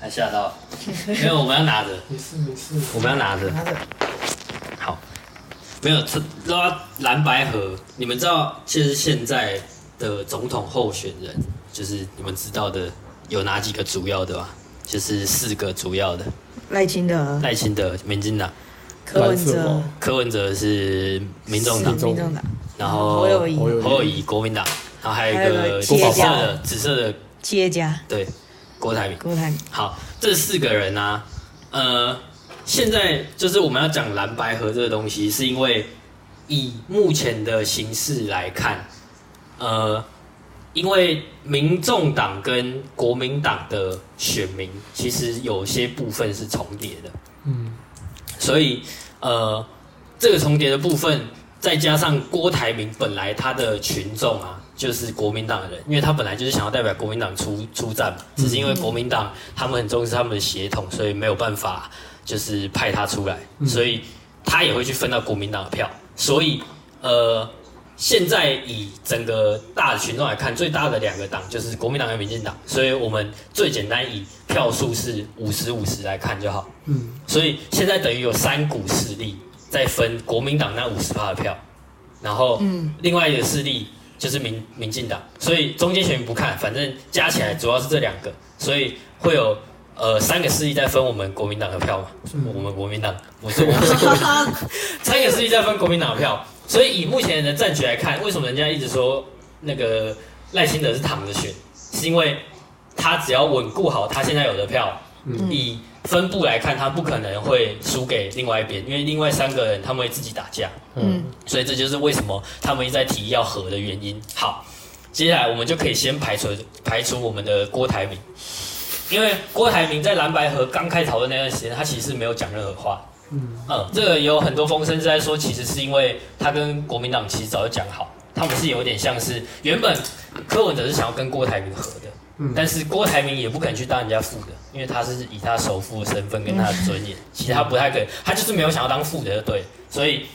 还吓到？没有，我们要拿着。没事没事，我们要拿着。拿着。好，没有，这拉蓝白盒，你们知道，其实现在的总统候选人，就是你们知道的有哪几个主要的吧？就是四个主要的。赖清德。赖清德，民进党。柯文哲。柯文哲是民众党。民众党。然后侯友宜，侯友宜国民党。然后还有一个紫色的，紫色的。企业家。对。郭台铭，郭台铭，好，这四个人呢、啊，呃，现在就是我们要讲蓝白河这个东西，是因为以目前的形势来看，呃，因为民众党跟国民党的选民其实有些部分是重叠的，嗯，所以呃，这个重叠的部分，再加上郭台铭本来他的群众啊。就是国民党的人，因为他本来就是想要代表国民党出出战嘛，只是因为国民党他们很重视他们的协同，所以没有办法就是派他出来，所以他也会去分到国民党的票。所以呃，现在以整个大的群众来看，最大的两个党就是国民党跟民进党，所以我们最简单以票数是五十五十来看就好。嗯，所以现在等于有三股势力在分国民党那五十趴的票，然后嗯，另外一个势力。就是民民进党，所以中间选民不看，反正加起来主要是这两个，所以会有呃三个势力在分我们国民党的票嘛。我们国民党，我是我们是国民党，三个势力在分国民党的票，所以以目前的战局来看，为什么人家一直说那个赖清德是躺着选，是因为他只要稳固好他现在有的票，嗯。以。分布来看，他不可能会输给另外一边，因为另外三个人他们会自己打架，嗯，所以这就是为什么他们一直在提要和的原因。好，接下来我们就可以先排除排除我们的郭台铭，因为郭台铭在蓝白合刚开始讨论那段时间，他其实没有讲任何话，嗯，嗯，这个有很多风声是在说，其实是因为他跟国民党其实早就讲好，他们是有点像是原本柯文哲是想要跟郭台铭和的。但是郭台铭也不肯去当人家副的，因为他是以他首富的身份跟他的尊严，其实他不太可能，他就是没有想要当副的，就对。所以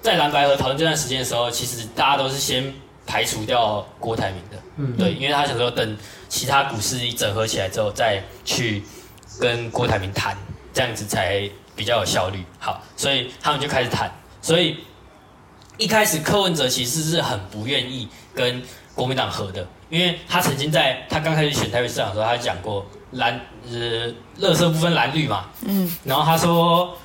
在蓝白合讨论这段时间的时候，其实大家都是先排除掉郭台铭的，嗯，对，因为他想说等其他股市一整合起来之后再去跟郭台铭谈，这样子才比较有效率。好，所以他们就开始谈。所以一开始柯文哲其实是很不愿意跟国民党合的。因为他曾经在他刚开始选台北市长的时候，他讲过蓝呃，乐色不分蓝绿嘛，嗯，然后他说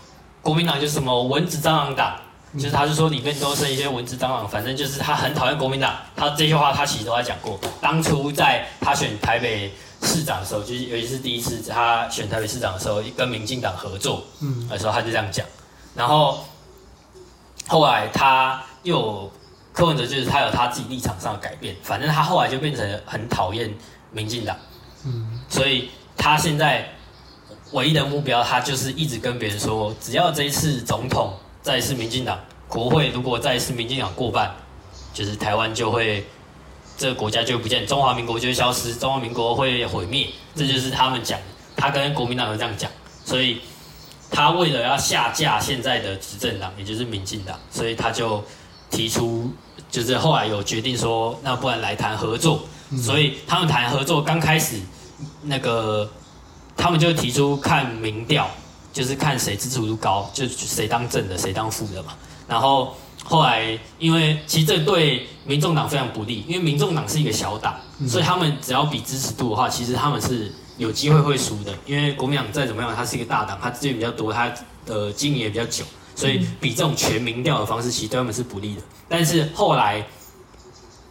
国民党就是什么蚊子蟑螂党，就是他就说里面都是一些蚊子蟑螂，反正就是他很讨厌国民党。他这些话他其实都在讲过，当初在他选台北市长的时候，就是尤其是第一次他选台北市长的时候，跟民进党合作，嗯，的时候他就这样讲，然后后来他又。柯文哲就是他有他自己立场上的改变，反正他后来就变成很讨厌民进党，嗯，所以他现在唯一的目标，他就是一直跟别人说，只要这一次总统再是民进党，国会如果再是民进党过半，就是台湾就会这个国家就不见，中华民国就会消失，中华民国会毁灭，这就是他们讲，他跟国民党都这样讲，所以他为了要下架现在的执政党，也就是民进党，所以他就提出。就是后来有决定说，那不然来谈合作，所以他们谈合作刚开始，那个他们就提出看民调，就是看谁支持度高，就谁当正的，谁当副的嘛。然后后来因为其实这对民众党非常不利，因为民众党是一个小党，所以他们只要比支持度的话，其实他们是有机会会输的。因为国民党再怎么样，它是一个大党，它资源比较多，它的经营也比较久。所以比这种全民调的方式，其实对他们是不利的。但是后来，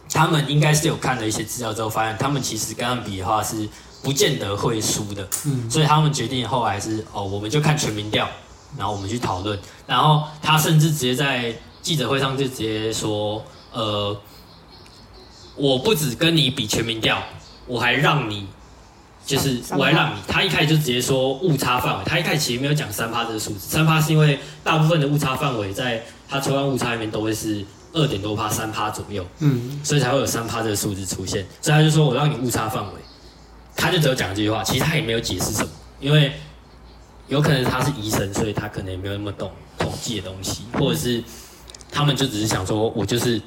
他们应该是有看了一些资料之后，发现他们其实跟他们比的话是不见得会输的。嗯，所以他们决定后来是哦，我们就看全民调，然后我们去讨论。然后他甚至直接在记者会上就直接说，呃，我不只跟你比全民调，我还让你。就是我还让你，他一开始就直接说误差范围，他一开始其实没有讲三趴这个数字，三趴是因为大部分的误差范围在他抽样误差里面都会是二点多趴、三趴左右，嗯，所以才会有三趴这个数字出现，所以他就说我让你误差范围，他就只有讲这句话，其实他也没有解释什么，因为有可能他是医生，所以他可能也没有那么懂统计的东西，或者是他们就只是想说我就是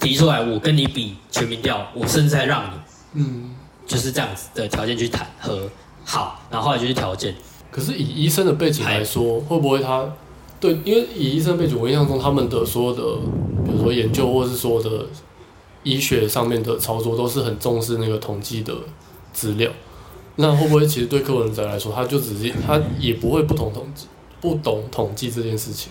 提出来，我跟你比全民调，我甚至还让你，嗯。就是这样子的条件去谈和好，然后后来就去条件。可是以医生的背景来说，会不会他对？因为以医生背景，我印象中他们的所有的，比如说研究或是所有的医学上面的操作，都是很重视那个统计的资料。那会不会其实对柯文哲来说，他就只是他也不会不懂统计，不懂统计这件事情？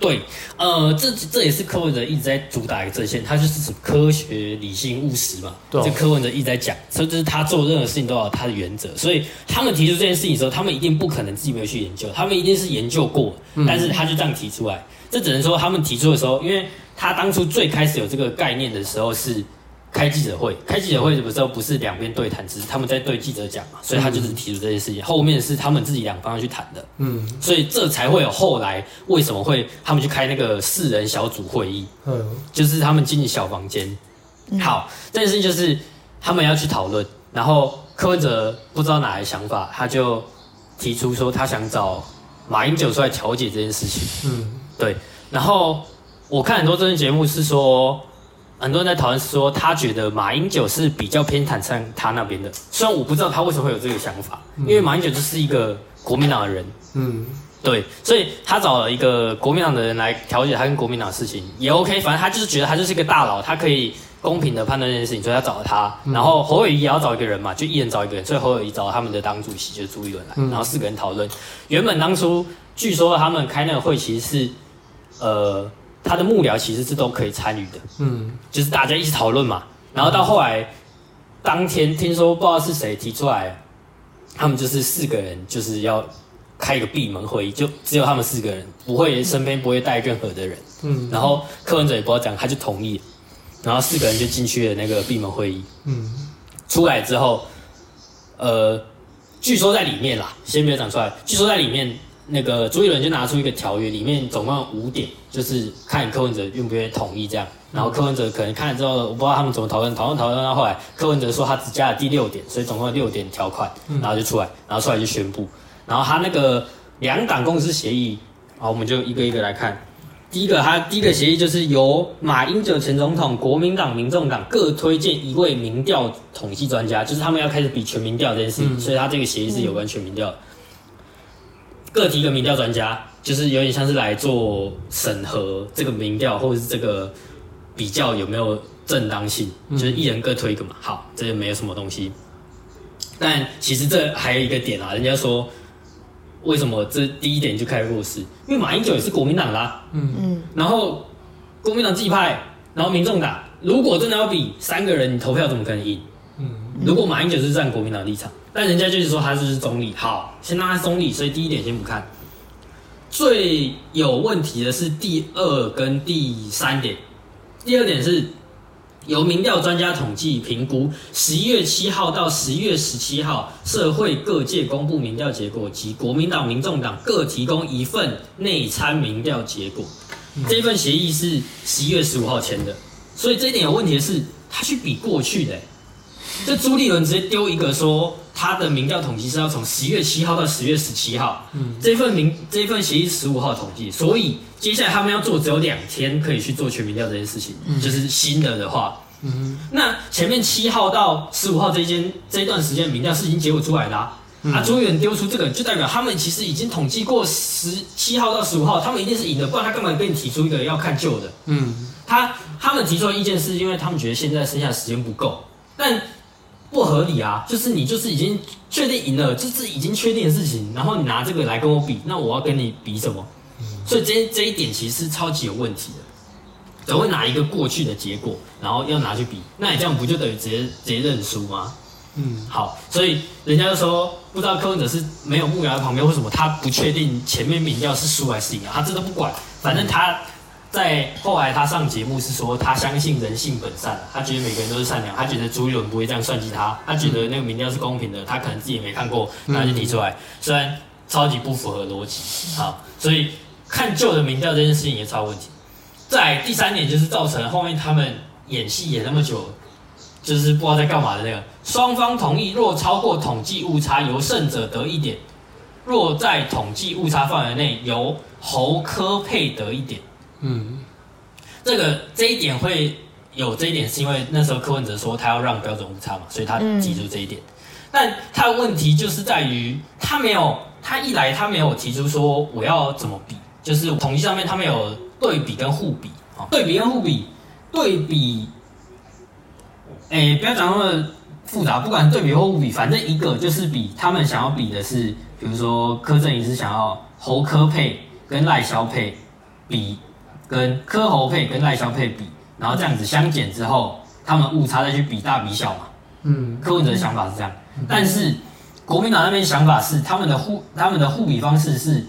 对，呃，这这也是柯文哲一直在主打一个阵线，他就是指科学、理性、务实嘛。对、哦，这柯文哲一直在讲，所以这是他做任何事情都有他的原则。所以他们提出这件事情的时候，他们一定不可能自己没有去研究，他们一定是研究过，但是他就这样提出来。嗯、这只能说他们提出的时候，因为他当初最开始有这个概念的时候是。开记者会，开记者会的时候不是两边对谈，只是他们在对记者讲嘛，所以他就是提出这些事情。后面是他们自己两方要去谈的，嗯，所以这才会有后来为什么会他们去开那个四人小组会议，嗯，就是他们进小房间。好，这件事情就是他们要去讨论，然后柯文哲不知道哪来想法，他就提出说他想找马英九出来调解这件事情，嗯，对。然后我看很多政治节目是说。很多人在讨论说，他觉得马英九是比较偏袒上他那边的。虽然我不知道他为什么会有这个想法，因为马英九就是一个国民党的人，嗯，对，所以他找了一个国民党的人来调解他跟国民党的事情也 OK。反正他就是觉得他就是一个大佬，他可以公平的判断这件事情，所以他找了他。然后侯友谊也要找一个人嘛，就一人找一个人，所以侯友谊找了他们的党主席就是朱立伦来，然后四个人讨论。原本当初据说他们开那个会其实是，呃。他的幕僚其实是都可以参与的，嗯，就是大家一起讨论嘛。然后到后来，当天听说不知道是谁提出来，他们就是四个人就是要开一个闭门会议，就只有他们四个人，不会身边不会带任何的人，嗯。然后柯文哲也不知道讲，他就同意，然后四个人就进去了那个闭门会议，嗯。出来之后，呃，据说在里面啦，先没有讲出来，据说在里面。那个朱一伦就拿出一个条约，里面总共有五点，就是看柯文哲愿不愿意同意这样。然后柯文哲可能看了之后，我不知道他们怎么讨论，讨论讨论到后来，柯文哲说他只加了第六点，所以总共有六点条款，然后就出来，然后出来就宣布。然后他那个两党共识协议，好，我们就一个一个来看。第一个，他第一个协议就是由马英九前总统、国民党、民众党各推荐一位民调统计专家，就是他们要开始比全民调这件事情，所以他这个协议是有关全民调。各提一个民调专家，就是有点像是来做审核这个民调，或者是这个比较有没有正当性，就是一人各推一个嘛。好，这就没有什么东西。但其实这还有一个点啊，人家说为什么这第一点就开始弱势？因为马英九也是国民党啦、啊，嗯嗯，然后国民党自己派，然后民众党，如果真的要比三个人，你投票怎么可能赢？嗯，如果马英九是站国民党立场。但人家就是说他就是中立，好，先让他中立，所以第一点先不看。最有问题的是第二跟第三点。第二点是由民调专家统计评估，十一月七号到十一月十七号，社会各界公布民调结果，及国民党、民众党各提供一份内参民调结果。这份协议是十一月十五号签的，所以这一点有问题的是，他去比过去的、欸。这朱立伦直接丢一个说，他的民调统计是要从十月七号到十月十七号，嗯，这份民这份协议十五号统计，所以接下来他们要做只有两天可以去做全民调这件事情，嗯，就是新的的话，嗯，那前面七号到十五号这间这一段时间民调是已经结果出来的啊，嗯，啊，朱立伦丢出这个就代表他们其实已经统计过十七号到十五号，他们一定是赢的，不然他干嘛给你提出一个要看旧的？嗯，他他们提出的意见是因为他们觉得现在剩下的时间不够，但。不合理啊！就是你就是已经确定赢了，就是已经确定的事情，然后你拿这个来跟我比，那我要跟你比什么？所以这这一点其实是超级有问题的。怎么会拿一个过去的结果，然后要拿去比？那你这样不就等于直接直接认输吗？嗯，好，所以人家就说，不知道柯文哲是没有幕僚在旁边，为什么他不确定前面民调是输还是赢啊？他这都不管，反正他。在后来，他上节目是说，他相信人性本善，他觉得每个人都是善良，他觉得朱一伦不会这样算计他，他觉得那个民调是公平的，他可能自己也没看过，他就提出来，虽然超级不符合逻辑，好，所以看旧的民调这件事情也超问题。再第三点就是造成后面他们演戏演那么久，就是不知道在干嘛的那个，双方同意若超过统计误差，由胜者得一点；若在统计误差范围内，由侯科佩得一点。嗯，这个这一点会有这一点，是因为那时候柯文哲说他要让标准误差嘛，所以他记住这一点。嗯、但他的问题就是在于他没有，他一来他没有提出说我要怎么比，就是统计上面他没有对比跟互比啊，对比跟互比，对比，哎、不要讲那么复杂，不管对比或互比，反正一个就是比他们想要比的是，比如说柯震宇是想要侯科配跟赖萧配比，跟柯侯配跟赖萧配比。然后这样子相减之后，他们误差再去比大比小嘛。嗯，柯文哲的想法是这样，但是国民党那边想法是他们的互他们的互比方式是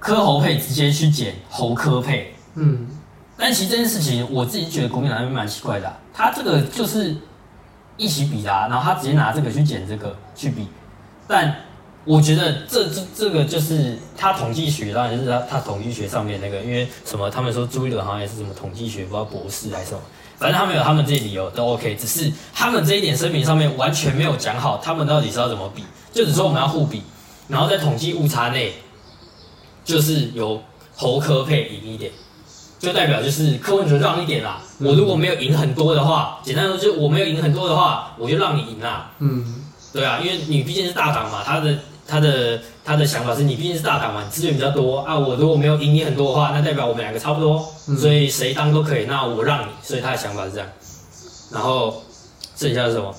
柯侯配直接去减侯柯配。嗯，但其实这件事情我自己觉得国民党那边蛮奇怪的啊，他这个就是一起比的啊，然后他直接拿这个去减这个去比，但。我觉得这这这个就是他统计学，当然就是他他统计学上面那个，因为什么？他们说朱一伦好像也是什么统计学，不知道博士还是什么，反正他们有他们这些理由都 OK，只是他们这一点声明上面完全没有讲好，他们到底是要怎么比，就只说我们要互比，然后在统计误差内，就是由侯科配赢一点，就代表就是柯文哲让一点啦。我如果没有赢很多的话，简单说就是我没有赢很多的话，我就让你赢啦。嗯，对啊，因为你毕竟是大党嘛，他的。他的他的想法是你毕竟是大党嘛，资源比较多啊。我如果没有赢你很多的话，那代表我们两个差不多，嗯、所以谁当都可以。那我让你，所以他的想法是这样。然后剩下是什么？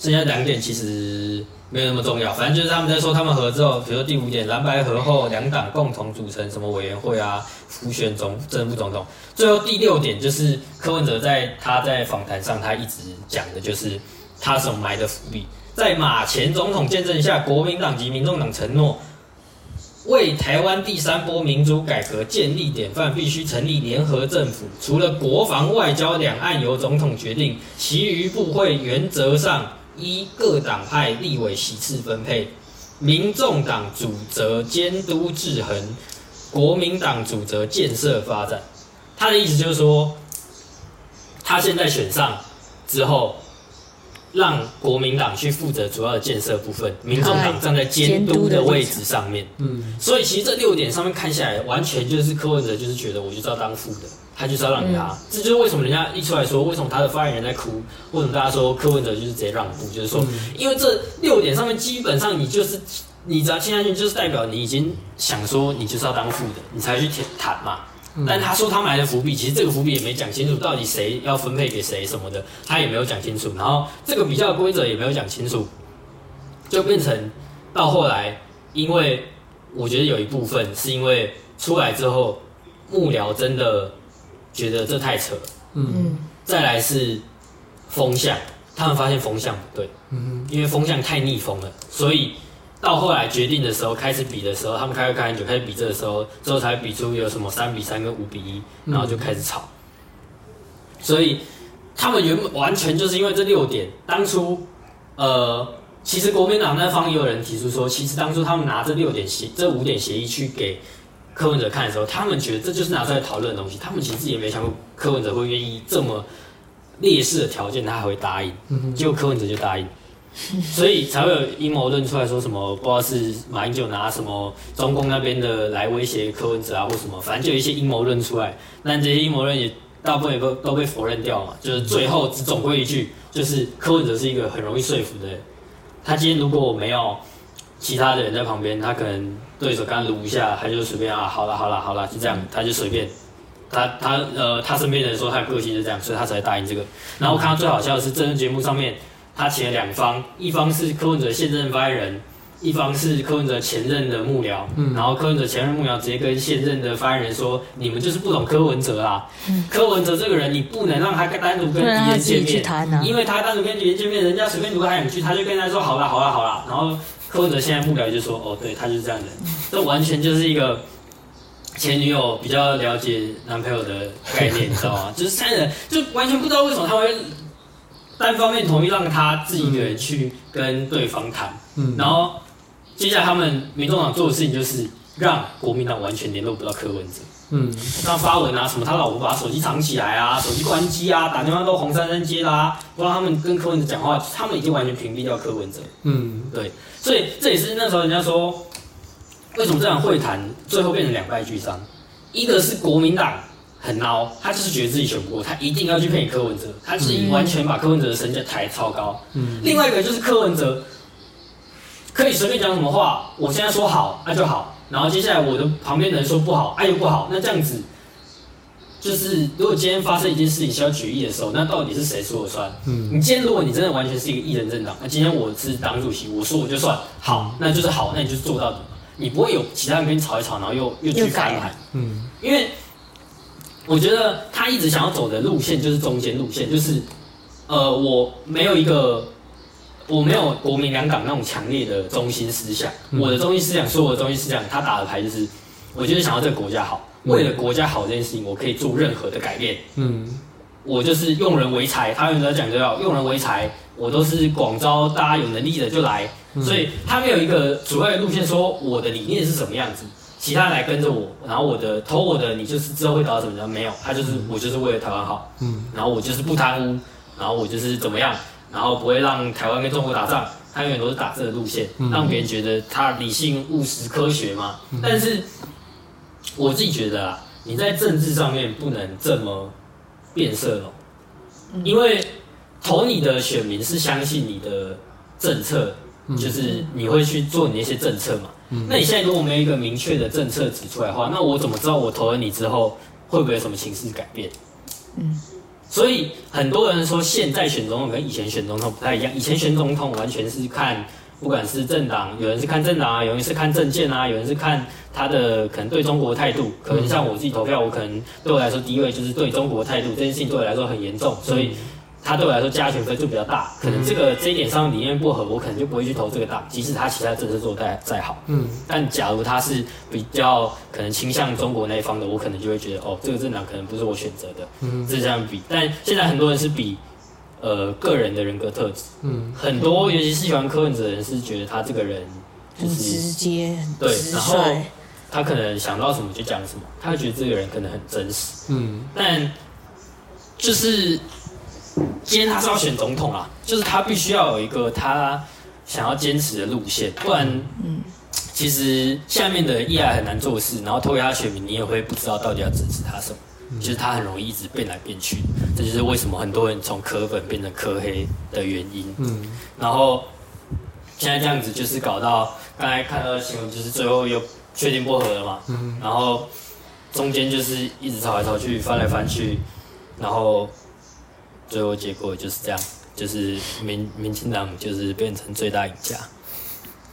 剩下两点其实没有那么重要，反正就是他们在说他们合之后，比如说第五点，蓝白合后两党共同组成什么委员会啊，辅选总正副总统。最后第六点就是柯文哲在他在访谈上他一直讲的就是他所埋的伏笔。在马前总统见证下，国民党及民众党承诺为台湾第三波民主改革建立典范，必须成立联合政府。除了国防、外交、两岸由总统决定，其余部会原则上依各党派立委席次分配。民众党主责监督制衡，国民党主责建设发展。他的意思就是说，他现在选上之后。让国民党去负责主要的建设部分，民众党站在监督的位置上面。嗯，所以其实这六点上面看下来，完全就是柯文哲就是觉得我就是要当副的，他就是要让给他。嗯、这就是为什么人家一出来说，为什么他的发言人在哭，为什么大家说柯文哲就是直接让步，就是说，因为这六点上面基本上你就是你只要签下去，就是代表你已经想说你就是要当副的，你才去谈嘛。但他说他埋的伏笔，其实这个伏笔也没讲清楚，到底谁要分配给谁什么的，他也没有讲清楚。然后这个比较规则也没有讲清楚，就变成到后来，因为我觉得有一部分是因为出来之后，幕僚真的觉得这太扯，嗯，再来是风向，他们发现风向不对，嗯，因为风向太逆风了，所以。到后来决定的时候，开始比的时候，他们开会开很久，开始比这个时候，之后才比出有什么三比三跟五比一，然后就开始吵。所以他们原本完全就是因为这六点，当初呃，其实国民党那方也有人提出说，其实当初他们拿这六点协这五点协议去给柯文哲看的时候，他们觉得这就是拿出来讨论的东西，他们其实也没想过柯文哲会愿意这么劣势的条件，他还会答应，结果柯文哲就答应。所以才会有阴谋论出来说什么，不知道是马英九拿什么中共那边的来威胁柯文哲啊，或什么，反正就有一些阴谋论出来。那这些阴谋论也大部分也都都被否认掉嘛。就是最后只总归一句，就是柯文哲是一个很容易说服的人。他今天如果我没有其他的人在旁边，他可能对手刚撸一下，他就随便啊，好了好了好了，就这样，他就随便。他他呃，他身边的人说他的个性就这样，所以他才答应这个。然后看到最好笑的是，真人节目上面。他请了两方，一方是柯文哲现任发言人，一方是柯文哲前任的幕僚。嗯，然后柯文哲前任幕僚直接跟现任的发言人说：“你们就是不懂柯文哲啦。嗯、柯文哲这个人，你不能让他单独跟敌人见面，啊、因为他单独跟敌人见面，人家随便读他两句，他就跟他说好啦好啦好啦。然后柯文哲现在幕僚就说：哦，对他就是这样的，这完全就是一个前女友比较了解男朋友的概念，你知道吗？就是三人就完全不知道为什么他会。”单方面同意让他自己一个人去跟对方谈，嗯，然后接下来他们民众党做的事情就是让国民党完全联络不到柯文哲，嗯，他发文啊什么，他老婆把手机藏起来啊，手机关机啊，打电话都红珊珊接啦，啊，不让他们跟柯文哲讲话，他们已经完全屏蔽掉柯文哲，嗯，对，所以这也是那时候人家说，为什么这场会谈最后变成两败俱伤，一个是国民党很孬，他就是觉得自己选不过，他一定要去配柯文哲，他是完全把柯文哲的身价抬超高。嗯，另外一个就是柯文哲可以随便讲什么话，我现在说好，那就好，然后接下来我的旁边的人说不好，哎又不好，那这样子就是如果今天发生一件事情需要决议的时候，那到底是谁说了算？嗯，你今天如果你真的完全是一个一人政党，那今天我是党主席，我说我就算好，那就是好，那你就做到底，你不会有其他人跟你吵一吵，然后又又去翻盘，嗯，因为。我觉得他一直想要走的路线就是中间路线，就是，呃，我没有一个，我没有国民两党那种强烈的中心思想。我的中心思想，所有的中心思想，他打的牌就是，我就是想要这个国家好，为了国家好这件事情，我可以做任何的改变。嗯，我就是用人为才，他原则讲就要用人为才，我都是广招大家有能力的就来，所以他没有一个主要的路线，说我的理念是什么样子。其他人来跟着我，然后我的投我的，你就是之后会得到什么样？没有，他就是我就是为了台湾好，嗯，然后我就是不贪污，然后我就是怎么样，然后不会让台湾跟中国打仗，他永远都是打这个路线，让别人觉得他理性务实科学嘛。但是我自己觉得啊，你在政治上面不能这么变色龙，因为投你的选民是相信你的政策，就是你会去做你那些政策嘛。那你现在如果没有一个明确的政策指出来的话，那我怎么知道我投了你之后会不会有什么形势改变？嗯，所以很多人说现在选总统跟以前选总统不太一样。以前选总统完全是看，不管是政党，有人是看政党啊，有人是看政见啊，有人是看他的可能对中国态度。可能像我自己投票，我可能对我来说第一位就是对中国态度这件事情对我来说很严重，所以。他对我来说加权分就比较大，可能这个这一点上理念不合，我可能就不会去投这个大，即使他其他政策做得再再好。嗯，但假如他是比较可能倾向中国那一方的，我可能就会觉得哦，这个政党可能不是我选择的。嗯，是这样比。但现在很多人是比呃个人的人格特质。嗯，很多尤其是喜欢柯文哲的人是觉得他这个人就是直接，对，然后他可能想到什么就讲什么，他会觉得这个人可能很真实。嗯，但就是。今天他是要选总统啊，就是他必须要有一个他想要坚持的路线，不然，嗯，其实下面的议员很难做事，然后投给他选民，你也会不知道到底要支持他什么，就是他很容易一直变来变去，这就是为什么很多人从科粉变成科黑的原因。嗯，然后现在这样子就是搞到刚才看到的新闻，就是最后又确定不合了嘛，嗯，然后中间就是一直吵来吵去，翻来翻去，然后。最后结果就是这样，就是民民进党就是变成最大赢家，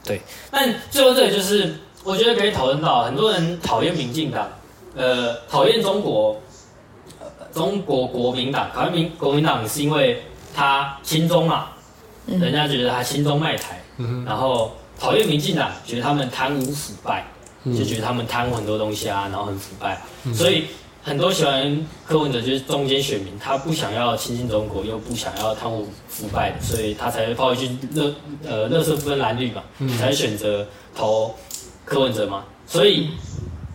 对。但最后这里就是我觉得可以讨论到，很多人讨厌民进党，呃，讨厌中国，呃，中国国民党，讨厌民国民党是因为他亲中嘛，人家觉得他亲中卖台，然后讨厌民进党，觉得他们贪污腐败，就觉得他们贪污很多东西啊，然后很腐败，所以。很多喜欢柯文哲就是中间选民，他不想要亲近中国，又不想要贪污腐败的，所以他才会抛一句乐呃乐色不分蓝绿嘛，才选择投柯文哲嘛。所以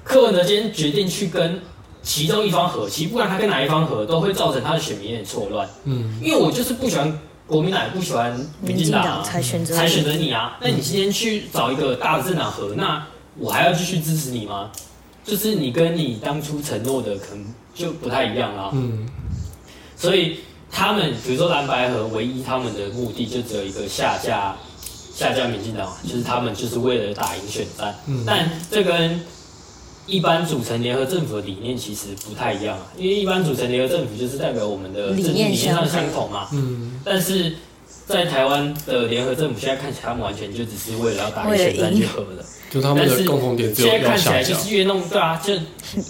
柯文哲今天决定去跟其中一方合，其实不管他跟哪一方合，都会造成他的选民有点错乱。嗯，因为我就是不喜欢国民党，不喜欢民进党啊，才选择才选择你啊。那你今天去找一个大的政党合，那我还要继续支持你吗？就是你跟你当初承诺的可能就不太一样啦。嗯，所以他们比如说蓝白合，唯一他们的目的就只有一个下架下架民进党，就是他们就是为了打赢选战。嗯，但这跟一般组成联合政府的理念其实不太一样啊，因为一般组成联合政府就是代表我们的政治理念上相同嘛。嗯，但是在台湾的联合政府现在看起来，他们完全就只是为了要打赢选战去合的。就他们的共同点只有现在看起来就是越弄对啊，就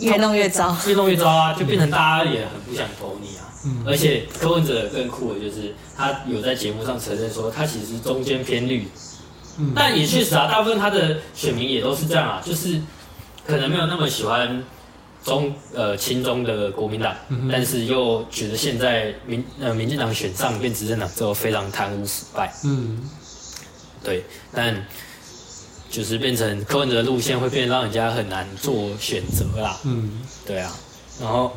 越弄越糟，越弄越糟啊，就变成大家也很不想投你啊。嗯、而且柯文哲更酷的就是，他有在节目上承认说，他其实中间偏绿。嗯、但也确实啊，大部分他的选民也都是这样啊，就是可能没有那么喜欢中呃亲中的国民党，嗯、但是又觉得现在民呃民进党选上变执政党之后非常贪污腐败。嗯，对，但。就是变成柯文哲的路线会变得让人家很难做选择啦。嗯，对啊。然后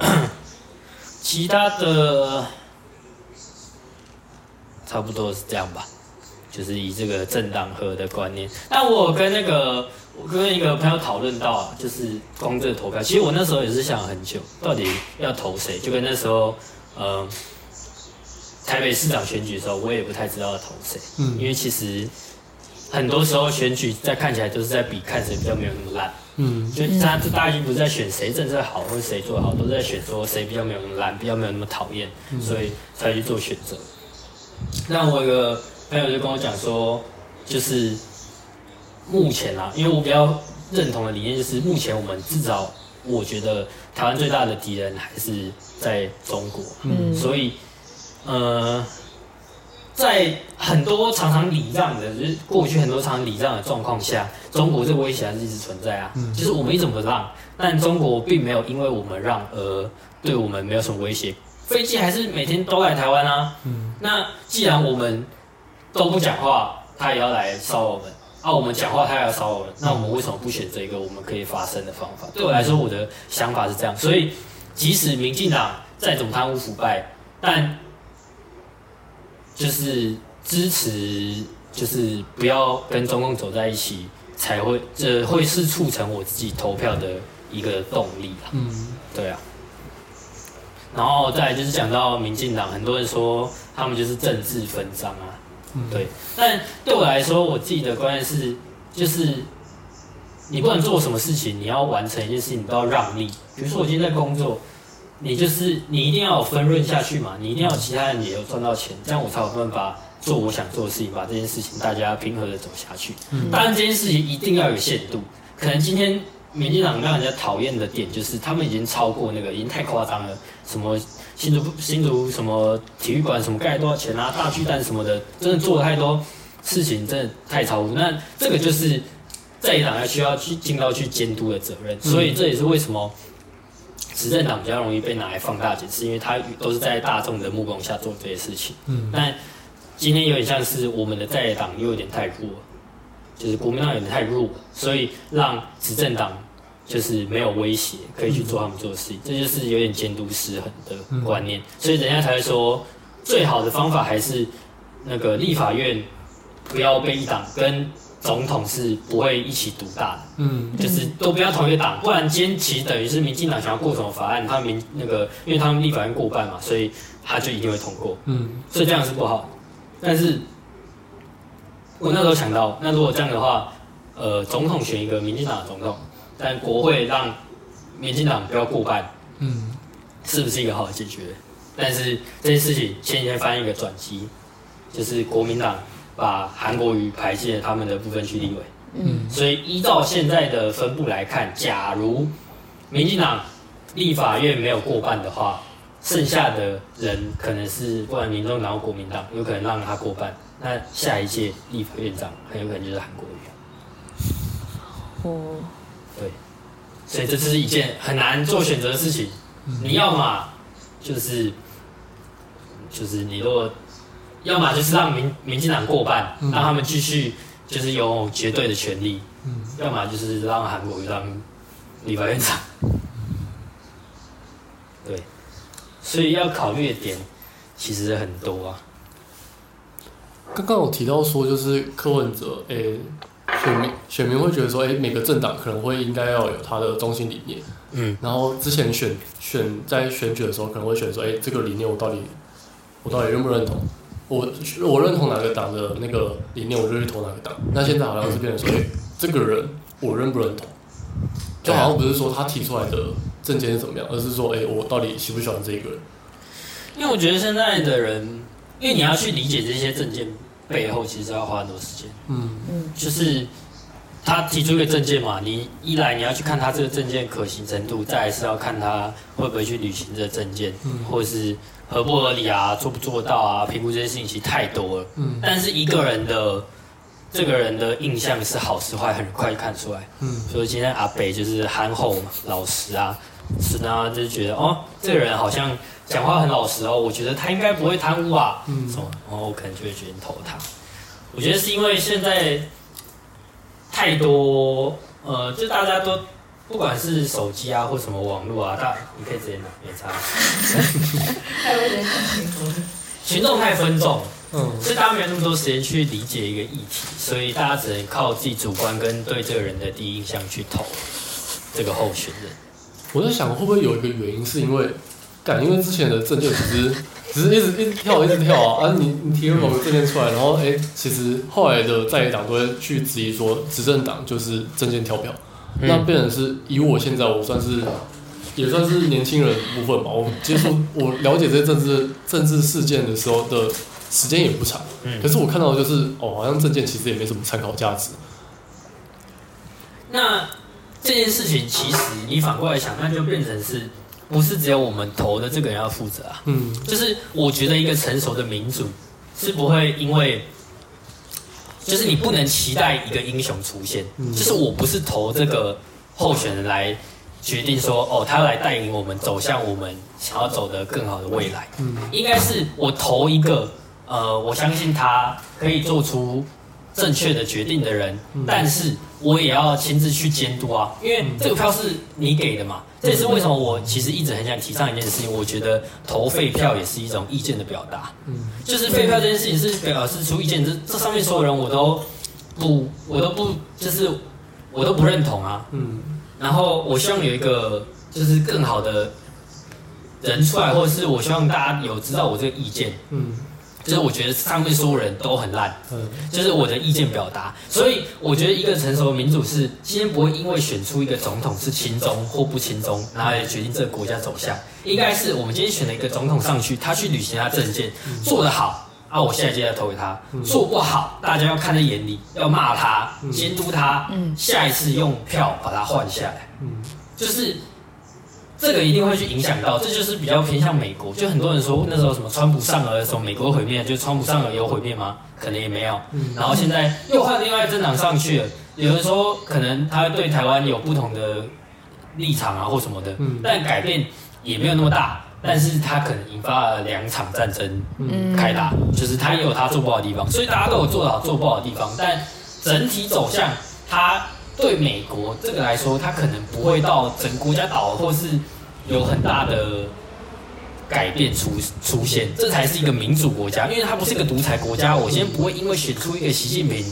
其他的差不多是这样吧，就是以这个政党和的观念。但我跟那个我跟一个朋友讨论到啊，就是公正投票，其实我那时候也是想了很久，到底要投谁，就跟那时候呃台北市长选举的时候，我也不太知道要投谁，嗯，因为其实很多时候选举在看起来都是在比看谁比较没有那么烂，嗯，就大家大家已经不是在选谁政策好或者谁做得好，都是在选说谁比较没有那么烂，比较没有那么讨厌，所以才去做选择。那我有个朋友就跟我讲说，就是。目前啊，因为我比较认同的理念就是，目前我们至少我觉得台湾最大的敌人还是在中国，嗯，所以呃，在很多常常礼让的，就是过去很多常常礼让的状况下，中国这个威胁还是一直存在啊，嗯就是我们一直不让，但中国并没有因为我们让而对我们没有什么威胁，飞机还是每天都来台湾啊，嗯，那既然我们都不讲话，他也要来烧我们。啊，我们讲话他也要烧我们，那我们为什么不选择一个我们可以发声的方法？对我来说，我的想法是这样。所以，即使民进党再怎么贪污腐败，但就是支持，就是不要跟中共走在一起，才会这会是促成我自己投票的一个动力。嗯，对啊。然后再来就是讲到民进党，很多人说他们就是政治分赃啊。对，但对我来说，我自己的观念是，就是你不管做什么事情，你要完成一件事情，你都要让利。比如说，我今天在工作，你就是你一定要有分润下去嘛，你一定要有其他人也有赚到钱，这样我才有办法做我想做的事情，把这件事情大家平和的走下去。当然，这件事情一定要有限度，可能今天。民进党让人家讨厌的点就是，他们已经超过那个，已经太夸张了。什么新竹新竹什么体育馆什么盖多少钱啊，大巨蛋什么的，真的做了太多事情，真的太超乎。那这个就是在野党还需要去尽到去监督的责任。所以这也是为什么执政党比较容易被拿来放大解释，因为他都是在大众的目光下做这些事情。嗯。但今天有点像是我们的在野党又有点太弱，就是国民党有点太弱，所以让执政党。就是没有威胁，可以去做他们做的事情，这就是有点监督失衡的观念，所以人家才会说，最好的方法还是那个立法院不要被一党跟总统是不会一起独大的，嗯，就是都不要同一个党，不然今天其实等于是民进党想要过什么法案，他们民那个因为他们立法院过半嘛，所以他就一定会通过，嗯，所以这样是不好。但是我那时候想到，那如果这样的话，呃，总统选一个民进党的总统。但国会让民进党不要过半，嗯，是不是一个好的解决？但是这件事情前几天发生一个转机，就是国民党把韩国瑜排进了他们的部分区立委，嗯，所以依照现在的分布来看，假如民进党立法院没有过半的话，剩下的人可能是不管民众党或国民党，有可能让他过半，那下一届立法院长很有可能就是韩国瑜。哦。对，所以这是一件很难做选择的事情。你要嘛就是就是你如果要么就是让民民进党过半，让他们继续就是有绝对的权利；要么就是让韩国瑜当立法院长。对，所以要考虑的点其实很多啊。刚刚我提到说，就是柯文哲，诶、欸。选民选民会觉得说，哎、欸，每个政党可能会应该要有他的中心理念，嗯，然后之前选选在选举的时候，可能会选说，哎、欸，这个理念我到底我到底认不认同？我我认同哪个党的那个理念，我就去投哪个党。那现在好像是变成说，哎、欸，这个人我认不认同？就好像不是说他提出来的政见是怎么样，而是说，哎、欸，我到底喜不喜欢这个人？因为我觉得现在的人，因为你要去理解这些政见。背后其实要花很多时间，嗯嗯，就是他提出一个政见嘛，你一来你要去看他这个政见可行程度，再来是要看他会不会去履行这个政见，嗯，或者是合不合理啊，做不做到啊，评估这些事情其实太多了，嗯，但是一个人的这个人的印象是好是坏，很快就看出来，嗯，所以今天阿北就是憨厚嘛，老实啊，是呢，就是觉得哦，这个人好像。讲话很老实哦，我觉得他应该不会贪污吧？嗯，然后我可能就会决定投他。我觉得是因为现在太多，呃，就大家都不管是手机啊或什么网络啊，大你可以直接拿，没差。群众太分众，嗯，所以大家没有那么多时间去理解一个议题，所以大家只能靠自己主观跟对这个人的第一印象去投这个候选人。我在想，会不会有一个原因是因为，干，因为之前的政见其实只是一直一直跳一直跳啊，啊，你你提了某个政见出来，然后哎、欸，其实后来的在野党都会去质疑说，执政党就是政见跳票，嗯、那变成是以我现在我算是。也算是年轻人部分吧。我接触、我了解这些政治政治事件的时候的时间也不长。嗯。可是我看到的就是，哦，好像政见其实也没什么参考价值。那这件事情其实你反过来想，那就变成是不是只有我们投的这个人要负责啊？嗯。就是我觉得一个成熟的民主是不会因为，就是你不能期待一个英雄出现。嗯。就是我不是投这个候选人来。决定说哦，他来带领我们走向我们想要走的更好的未来。嗯，应该是我投一个呃，我相信他可以做出正确的决定的人，但是我也要亲自去监督啊，因为这个票是你给的嘛。这也是为什么我其实一直很想提倡一件事情，我觉得投废票也是一种意见的表达。嗯，就是废票这件事情是表示出意见，这这上面所有人我都不，我都不，就是我都不认同啊。嗯。然后我希望有一个就是更好的人出来，或者是我希望大家有知道我这个意见，嗯，就是我觉得上面所有人都很烂，嗯，就是我的意见表达。所以我觉得一个成熟的民主是今天不会因为选出一个总统是亲中或不亲中，然后来决定这个国家走向。应该是我们今天选了一个总统上去，他去履行他政见，做得好。啊！我下一届要投给他，做不好，大家要看在眼里，要骂他，监督他，下一次用票把他换下来。就是这个一定会去影响到，这就是比较偏向美国。就很多人说那时候什么川普上了的时候，美国毁灭，就川普上了有毁灭吗？可能也没有。然后现在又换另外一政党上去了，有人说可能他对台湾有不同的立场啊或什么的，但改变也没有那么大。但是他可能引发了两场战争开打，就是他也有他做不好的地方，所以大家都有做得好做不好的地方。但整体走向，他对美国这个来说，他可能不会到整个国家倒，或是有很大的改变出出现。这才是一个民主国家，因为它不是一个独裁国家。我先不会因为选出一个习近平，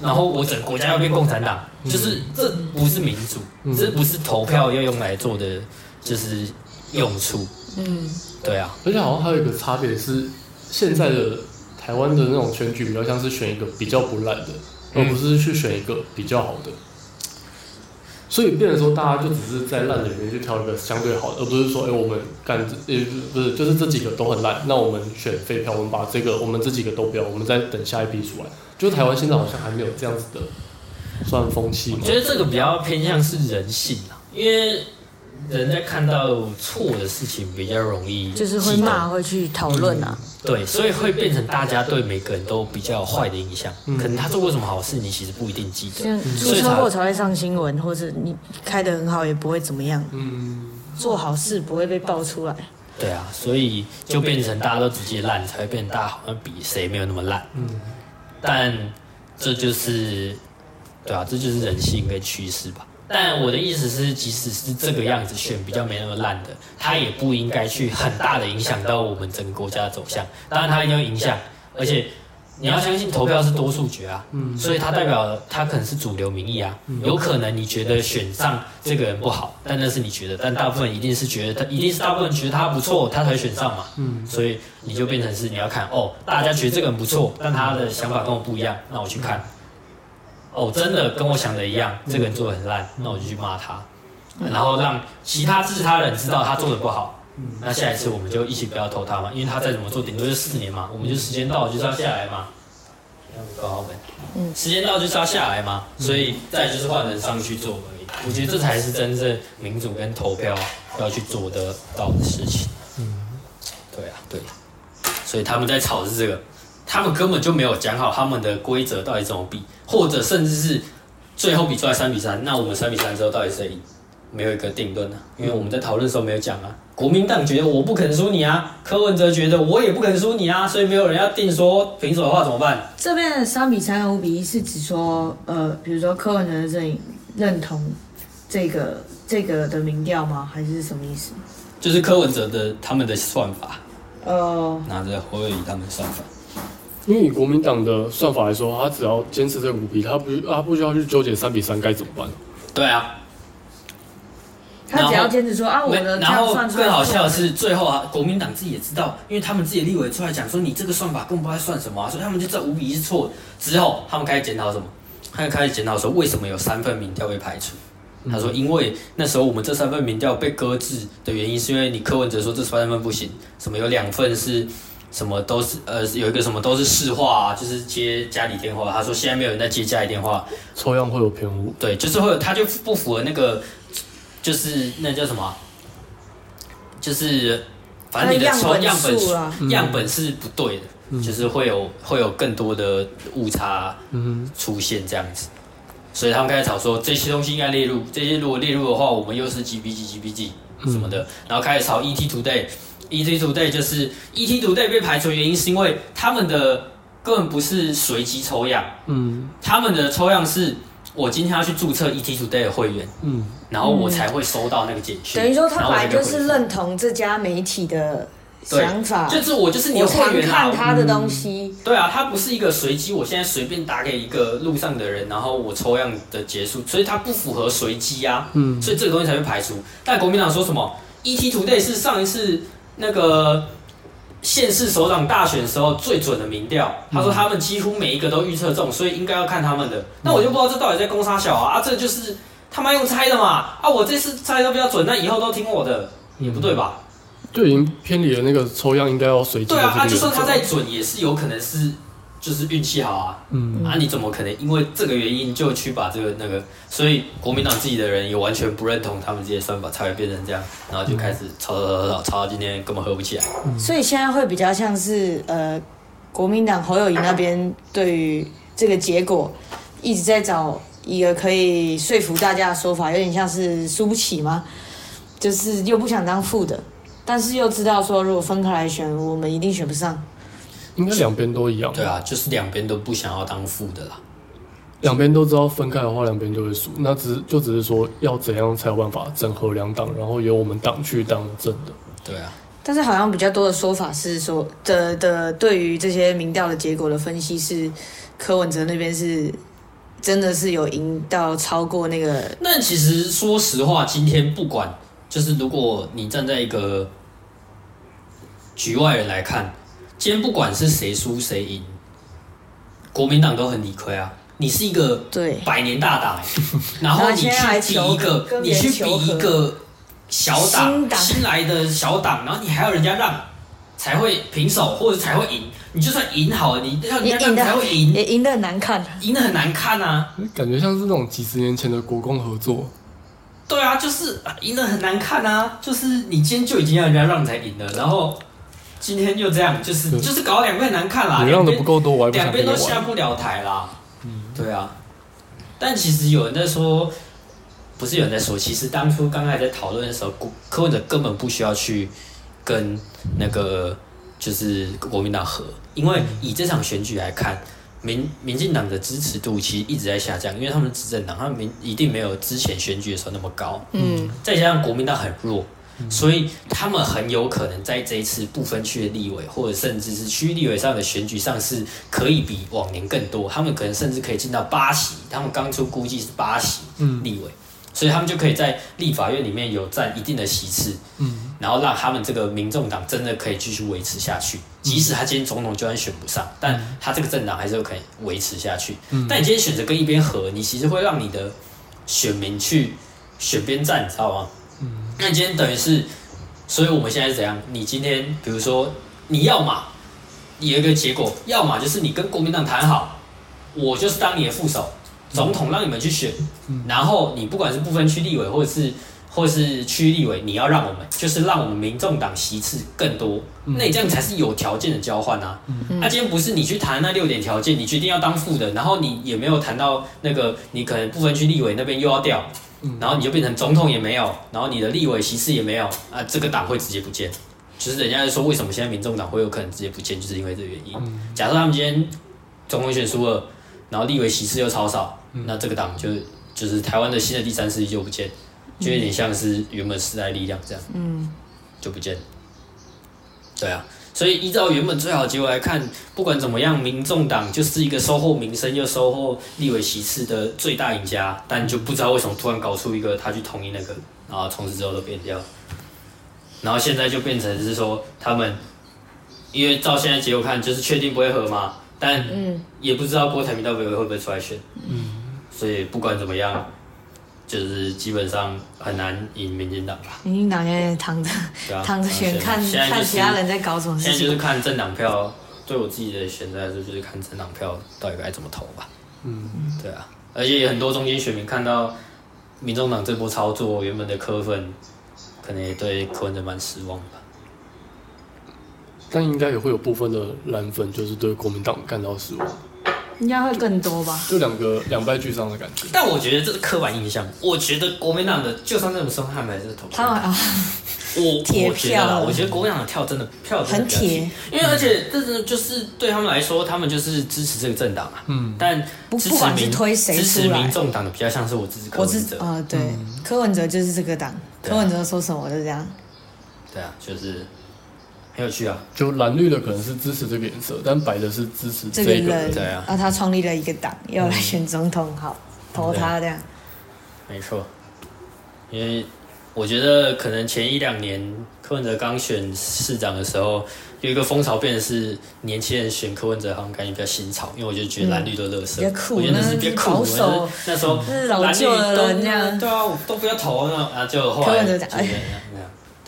然后我整个国家要变共产党，就是这不是民主，这不是投票要用来做的，就是用处。嗯，对啊，而且好像还有一个差别是，现在的台湾的那种选举比较像是选一个比较不烂的，而不是去选一个比较好的。所以变成说，大家就只是在烂的里面去挑一个相对好的，而不是说，哎、欸，我们干，呃，不是，就是这几个都很烂，那我们选废票，我们把这个，我们这几个都不要，我们再等下一批出来。就台湾现在好像还没有这样子的算风气。我觉得这个比较偏向是人性啊，因为。人在看到错的事情比较容易，就是会骂，会去讨论啊。对，所以会变成大家对每个人都比较坏的印象。可能他做过什么好事，你其实不一定记得。出车祸才会上新闻，或者你开的很好也不会怎么样。嗯，做好事不会被爆出来。对啊，所以就变成大家都直接烂，才会变大，好像比谁没有那么烂。嗯，但这就是，对啊，这就是人性跟趋势吧。但我的意思是，即使是这个样子选比较没那么烂的，他也不应该去很大的影响到我们整个国家的走向。当然，他一定会影响，而且你要相信投票是多数决啊，嗯所以他代表他可能是主流民意啊。有可能你觉得选上这个人不好，但那是你觉得，但大部分一定是觉得他，一定是大部分觉得他不错，他才选上嘛。嗯所以你就变成是你要看哦，大家觉得这个人不错，但他的想法跟我不一样，那我去看。哦，真的跟我想的一样，这个人做的很烂，那我就去骂他，然后让其他支持他人知道他做的不好。那下一次我们就一起不要投他嘛，因为他再怎么做，顶多就四年嘛，我们就时间到了就是要下来嘛。高浩文，嗯，时间到就是要下来嘛，所以再就是换人上去做而已。我觉得这才是真正民主跟投票要去做得到的事情。嗯，对啊，对，所以他们在吵的是这个。他们根本就没有讲好他们的规则到底怎么比，或者甚至是最后比出来三比三，那我们三比三之后到底谁赢？没有一个定论啊，因为我们在讨论的时候没有讲啊。国民党觉得我不可能输你啊，柯文哲觉得我也不可能输你啊，所以没有人要定说平手的话怎么办？这边的三比三和五比一是指说，呃，比如说柯文哲的阵营认同这个这个的民调吗？还是什么意思？就是柯文哲的他们的算法，哦，拿着侯友宜他们算法。因为以国民党的算法来说，他只要坚持这五比，他不他不需要去纠结三比三该怎么办。对啊，他只要坚持说啊，我的然后更好笑的是，最后啊，国民党自己也知道，因为他们自己的立委出来讲说，你这个算法根本不知道算什么啊，所以他们就知道五比一是错。之后他们开始检讨什么？他就开始检讨说，为什么有三份民调被排除？他说，因为那时候我们这三份民调被搁置的原因，是因为你柯文哲说这三份不行，什么有两份是。什么都是呃，有一个什么都是市话啊，就是接家里电话。他说现在没有人在接家里电话，抽样会有偏误。对，就是会有，他就不符合那个，就是那叫什么，就是反正你的抽样本样本，啊、样本是不对的，嗯、就是会有会有更多的误差出现这样子。嗯、所以他们开始吵说这些东西应该列入，这些如果列入的话，我们又是 GBG GBG 什么的，嗯、然后开始吵 ET Today。ET Today 就是 ET Today 被排除原因，是因为他们的根本不是随机抽样，嗯，他们的抽样是我今天要去注册 ET Today 的会员，嗯，然后我才会收到那个简讯。等于说他本来就是认同这家媒体的想法，就是我就是你的会员看他的东西，嗯，对啊，他不是一个随机，我现在随便打给一个路上的人，然后我抽样的结束，所以它不符合随机啊，嗯，所以这个东西才会排除。但国民党说什么 ET Today 是上一次。那个县市首长大选的时候最准的民调，他说他们几乎每一个都预测中，所以应该要看他们的。那我就不知道这到底在攻杀小啊？啊，这就是他妈用猜的嘛？啊，我这次猜都比较准，那以后都听我的，也不对吧？就已经偏离了那个抽样应该要随机。对啊，他就算他再准，也是有可能是。就是运气好啊，嗯，啊，你怎么可能因为这个原因就去把这个那个？所以国民党自己的人也完全不认同他们这些算法，才会变成这样，然后就开始吵吵吵吵吵到今天根本合不起来。所以现在会比较像是呃，国民党侯友谊那边对于这个结果一直在找一个可以说服大家的说法，有点像是输不起吗？就是又不想当负的，但是又知道说如果分开来选，我们一定选不上。应该两边都一样。对啊，就是两边都不想要当副的啦。两边都知道分开的话，两边就会输。那只就只是说要怎样才有办法整合两党，然后由我们党去当正的。对啊。但是好像比较多的说法是说的的，对于这些民调的结果的分析是，柯文哲那边是真的是有赢到超过那个。那其实说实话，今天不管就是如果你站在一个局外人来看。今天不管是谁输谁赢，国民党都很理亏啊！你是一个百年大党，然后你去比一个，你去比一个小党新来的小党，然后你还要人家让才会平手或者才会赢。你就算赢好了，你要人家让才会赢，也赢得很难看，赢得很难看啊！感觉像是那种几十年前的国共合作。对啊，就是赢得很难看啊！就是你今天就已经要人家让才赢了，然后。今天就这样，就是就是搞两边难看啦，你让的不够多，两边都下不了台啦。嗯，对啊。但其实有人在说，不是有人在说，其实当初刚开始在讨论的时候，柯文哲根本不需要去跟那个就是国民党和，因为以这场选举来看，民民进党的支持度其实一直在下降，因为他们执政党，他们民一定没有之前选举的时候那么高。嗯，再加上国民党很弱。所以他们很有可能在这一次不分区的立委，或者甚至是区立委上的选举上，是可以比往年更多。他们可能甚至可以进到八席，他们当初估计是八席立委，所以他们就可以在立法院里面有占一定的席次，嗯然后让他们这个民众党真的可以继续维持下去。即使他今天总统就算选不上，但他这个政党还是有可以维持下去。但你今天选择跟一边合，你其实会让你的选民去选边站，你知道吗？那今天等于是，所以我们现在是怎样？你今天比如说，你要嘛，你有一个结果，要么就是你跟国民党谈好，我就是当你的副手，总统让你们去选，然后你不管是不分区立委或者是或是区立委，你要让我们，就是让我们民众党席次更多，那你这样才是有条件的交换啊。那今天不是你去谈那六点条件，你决定要当副的，然后你也没有谈到那个，你可能不分区立委那边又要调。然后你就变成总统也没有，然后你的立委席次也没有啊，这个党会直接不见。就是人家就说，为什么现在民众党会有可能直接不见，就是因为这个原因。假设他们今天总统选输了，然后立委席次又超少，那这个党就就是台湾的新的第三势力就不见，就有点像是原本时代力量这样，嗯，就不见。对啊，所以依照原本最好结果来看，不管怎么样，民众党就是一个收获民生又收获立委席次的最大赢家。但就不知道为什么突然搞出一个他去同意那个，然后从此之后都变掉。然后现在就变成是说他们，因为照现在结果看，就是确定不会合嘛。但也不知道郭台铭到底会不会出来选。嗯，所以不管怎么样。就是基本上很难赢民进党吧。民进党现在躺着，啊、躺着选，看看其他人在搞什么事情。现在就是看政党票，对我自己的选择来说，就是看政党票到底该怎么投吧。嗯，对啊，而且很多中间选民看到民众党这波操作，原本的科粉可能也对柯文哲蛮失望吧。但应该也会有部分的蓝粉，就是对国民党感到失望。应该会更多吧，就两个两败俱伤的感觉。但我觉得这是刻板印象。我觉得国民党的就算那么深，他们还是投。他们啊，我我觉得，我觉得国民党的票真的票真的很铁，因为而且这是就是对他们来说，他们就是支持这个政党嘛。嗯，但不管是推谁支持民众党的比较像是我支持柯文哲啊，对，柯文哲就是这个党，柯文哲说什么就这样。对啊，就是。很有趣啊！就蓝绿的可能是支持这个颜色，但白的是支持这个人。对啊，啊，他创立了一个党，要来选总统，好投他这样。没错，因为我觉得可能前一两年柯文哲刚选市长的时候，有一个风潮变的是年轻人选柯文哲，好像感觉比较新潮，因为我就觉得蓝绿都垃圾，比较酷，我觉得那是比较酷。那时候老旧的人这样，对啊，都不要投那啊，就后来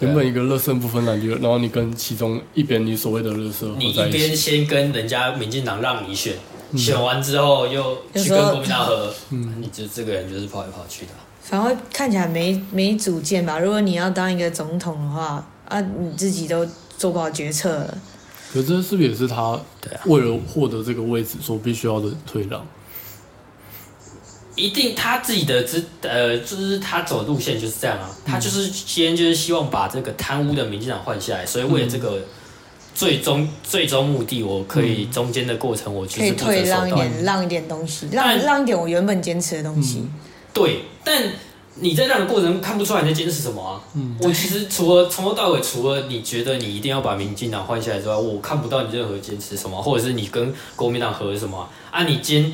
原本一个乐色不分蓝绿，然后你跟其中一边你所谓的乐色，你一边先跟人家民进党让你选，嗯、选完之后又去跟国民党合，嗯，你就这个人就是跑来跑去的。反而看起来没没主见吧？如果你要当一个总统的话，啊，你自己都做不好决策了。可是这是不是也是他为了获得这个位置所必须要的退让？一定他自己的之呃，就是他走的路线就是这样啊，他就是先就是希望把这个贪污的民进党换下来，所以为了这个最终最终目的，我可以中间的过程我就是不择手段，可以退让一点，让一点东西，让让一点我原本坚持的东西。对，但你在让的过程看不出来你在坚持什么啊？嗯，我其实除了从头到尾，除了你觉得你一定要把民进党换下来之外，我看不到你任何坚持什么，或者是你跟国民党合什么啊？你坚。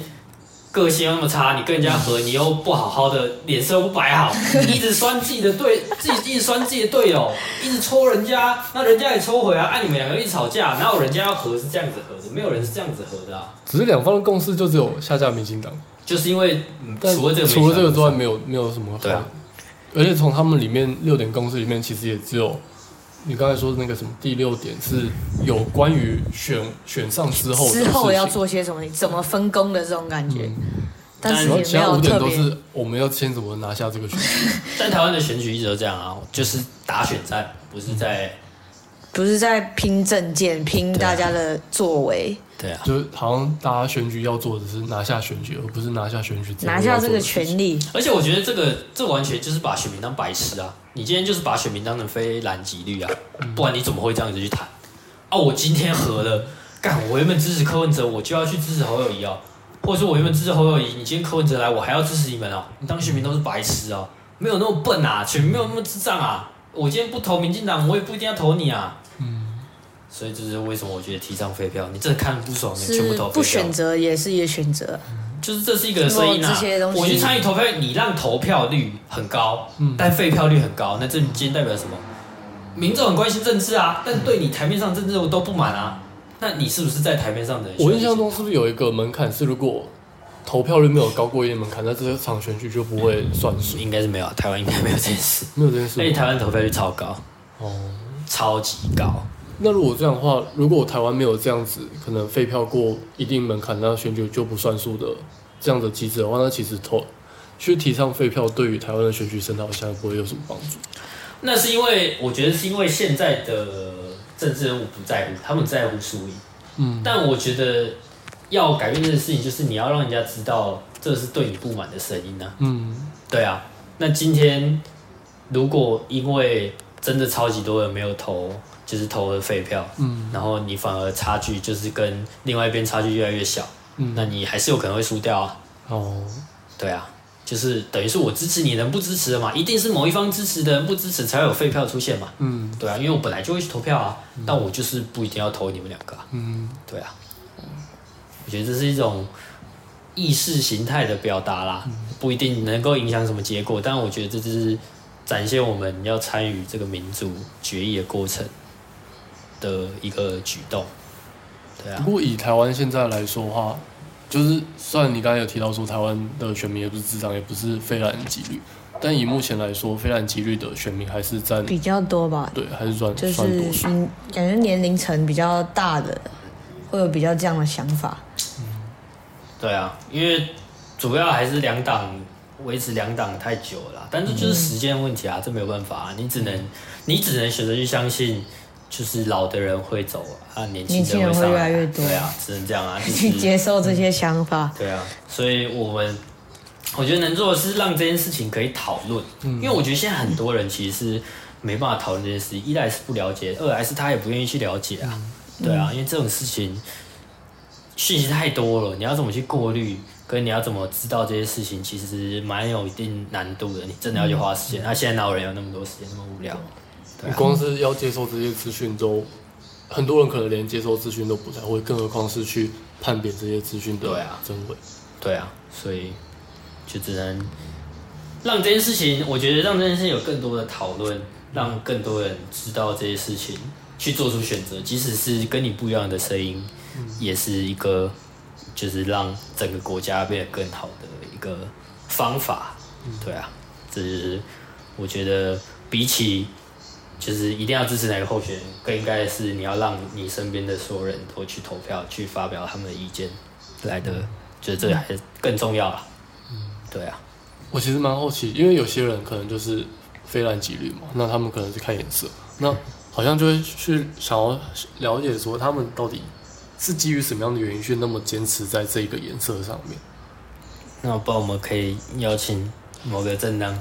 个性又那么差，你跟人家合，你又不好好的，脸色又不摆好，一直酸自己的队，自己一直酸自己的队友，一直戳人家，那人家也戳回来，啊，你们两个一直吵架，哪有人家要合是这样子合的？没有人是这样子合的啊。只是两方的共识就只有下架民进党，就是因为除了这个除了这个之外，没有没有什么。对啊。而且从他们里面六点共识里面，其实也只有。你刚才说的那个什么第六点是有关于选选上之后之后要做些什么，你怎么分工的这种感觉。嗯、但是其他五点都是我们要先怎么拿下这个选举。在台湾的选举一直都这样啊，就是打选战，不是在、嗯、不是在拼政见，拼大家的作为。对啊，就是好像大家选举要做的是拿下选举，而不是拿下选举，拿下这个权利。而且我觉得这个这完全就是把选民当白痴啊！你今天就是把选民当成非蓝即绿啊！不然你怎么会这样子去谈？啊，我今天和了，干，我原本支持柯文哲，我就要去支持侯友谊啊，或者说我原本支持侯友谊，你今天柯文哲来，我还要支持你们哦？你当选民都是白痴啊！没有那么笨啊，选民没有那么智障啊！我今天不投民进党，我也不一定要投你啊！所以这是为什么？我觉得提倡废票，你真的看不爽，你全部投废票。不选择也是一个选择，就是这是一个声音啊。我去参与投票，你让投票率很高，但废票率很高，那这今天代表什么？民众很关心政治啊，但对你台面上政治都不满啊。那你是不是在台面上的？我印象中是不是有一个门槛？是如果投票率没有高过一定门槛，那这场选举就不会算数？应该是没有，台湾应该没有这件事，没有这件事。因为台湾投票率超高，哦，超级高。那如果这样的话，如果台湾没有这样子，可能废票过一定门槛，那选举就不算数的这样的机制的话，那其实投去提倡废票，对于台湾的选举生态好像不会有什么帮助。那是因为我觉得是因为现在的政治人物不在乎，他们在乎输赢。嗯，但我觉得要改变这个事情，就是你要让人家知道这是对你不满的声音呢、啊。嗯，对啊。那今天如果因为真的超级多人没有投。就是投了废票，嗯，然后你反而差距就是跟另外一边差距越来越小，嗯，那你还是有可能会输掉啊。哦，对啊，就是等于是我支持你，人不支持的嘛，一定是某一方支持的人不支持，才会有废票出现嘛。嗯，对啊，因为我本来就会去投票啊，嗯、但我就是不一定要投你们两个、啊。嗯，对啊，我觉得这是一种意识形态的表达啦，嗯、不一定能够影响什么结果，但我觉得这就是展现我们要参与这个民主决议的过程的一个举动。对啊，不过以台湾现在来说的话。就是，虽然你刚才有提到说台湾的选民也不是智障，也不是非蓝即绿，但以目前来说，非蓝即绿的选民还是占比较多吧？对，还是算就是。感觉年龄层比较大的会有比较这样的想法。嗯，对啊，因为主要还是两党维持两党太久了啦，但是就是时间问题啊，嗯、这没有办法啊，你只能你只能选择去相信。就是老的人会走啊，年轻人会越来越多。对啊，只能这样啊，去、就是、接受这些想法。对啊，所以我们我觉得能做的是让这件事情可以讨论，嗯、因为我觉得现在很多人其实是没办法讨论这件事情，一来是不了解，二来是他也不愿意去了解啊。嗯、对啊，因为这种事情讯息太多了，你要怎么去过滤，跟你要怎么知道这些事情，其实蛮有一定难度的。你真的要去花时间，那、嗯啊、现在哪有人有那么多时间，那么无聊？你光是要接受这些资讯，都很多人可能连接受资讯都不太会，更何况是去判别这些资讯的真伪。对啊，所以就只能让这件事情，我觉得让这件事情有更多的讨论，让更多人知道这些事情，去做出选择，即使是跟你不一样的声音，也是一个就是让整个国家变得更好的一个方法。对啊，这是我觉得比起。就是一定要支持哪个候选人，更应该是你要让你身边的所有人都去投票，去发表他们的意见，来的，觉得这个还是更重要了。嗯，对啊。我其实蛮好奇，因为有些人可能就是非蓝即绿嘛，那他们可能是看颜色，那好像就会去想要了解说他们到底是基于什么样的原因去那么坚持在这个颜色上面。那我不然我们可以邀请某个政党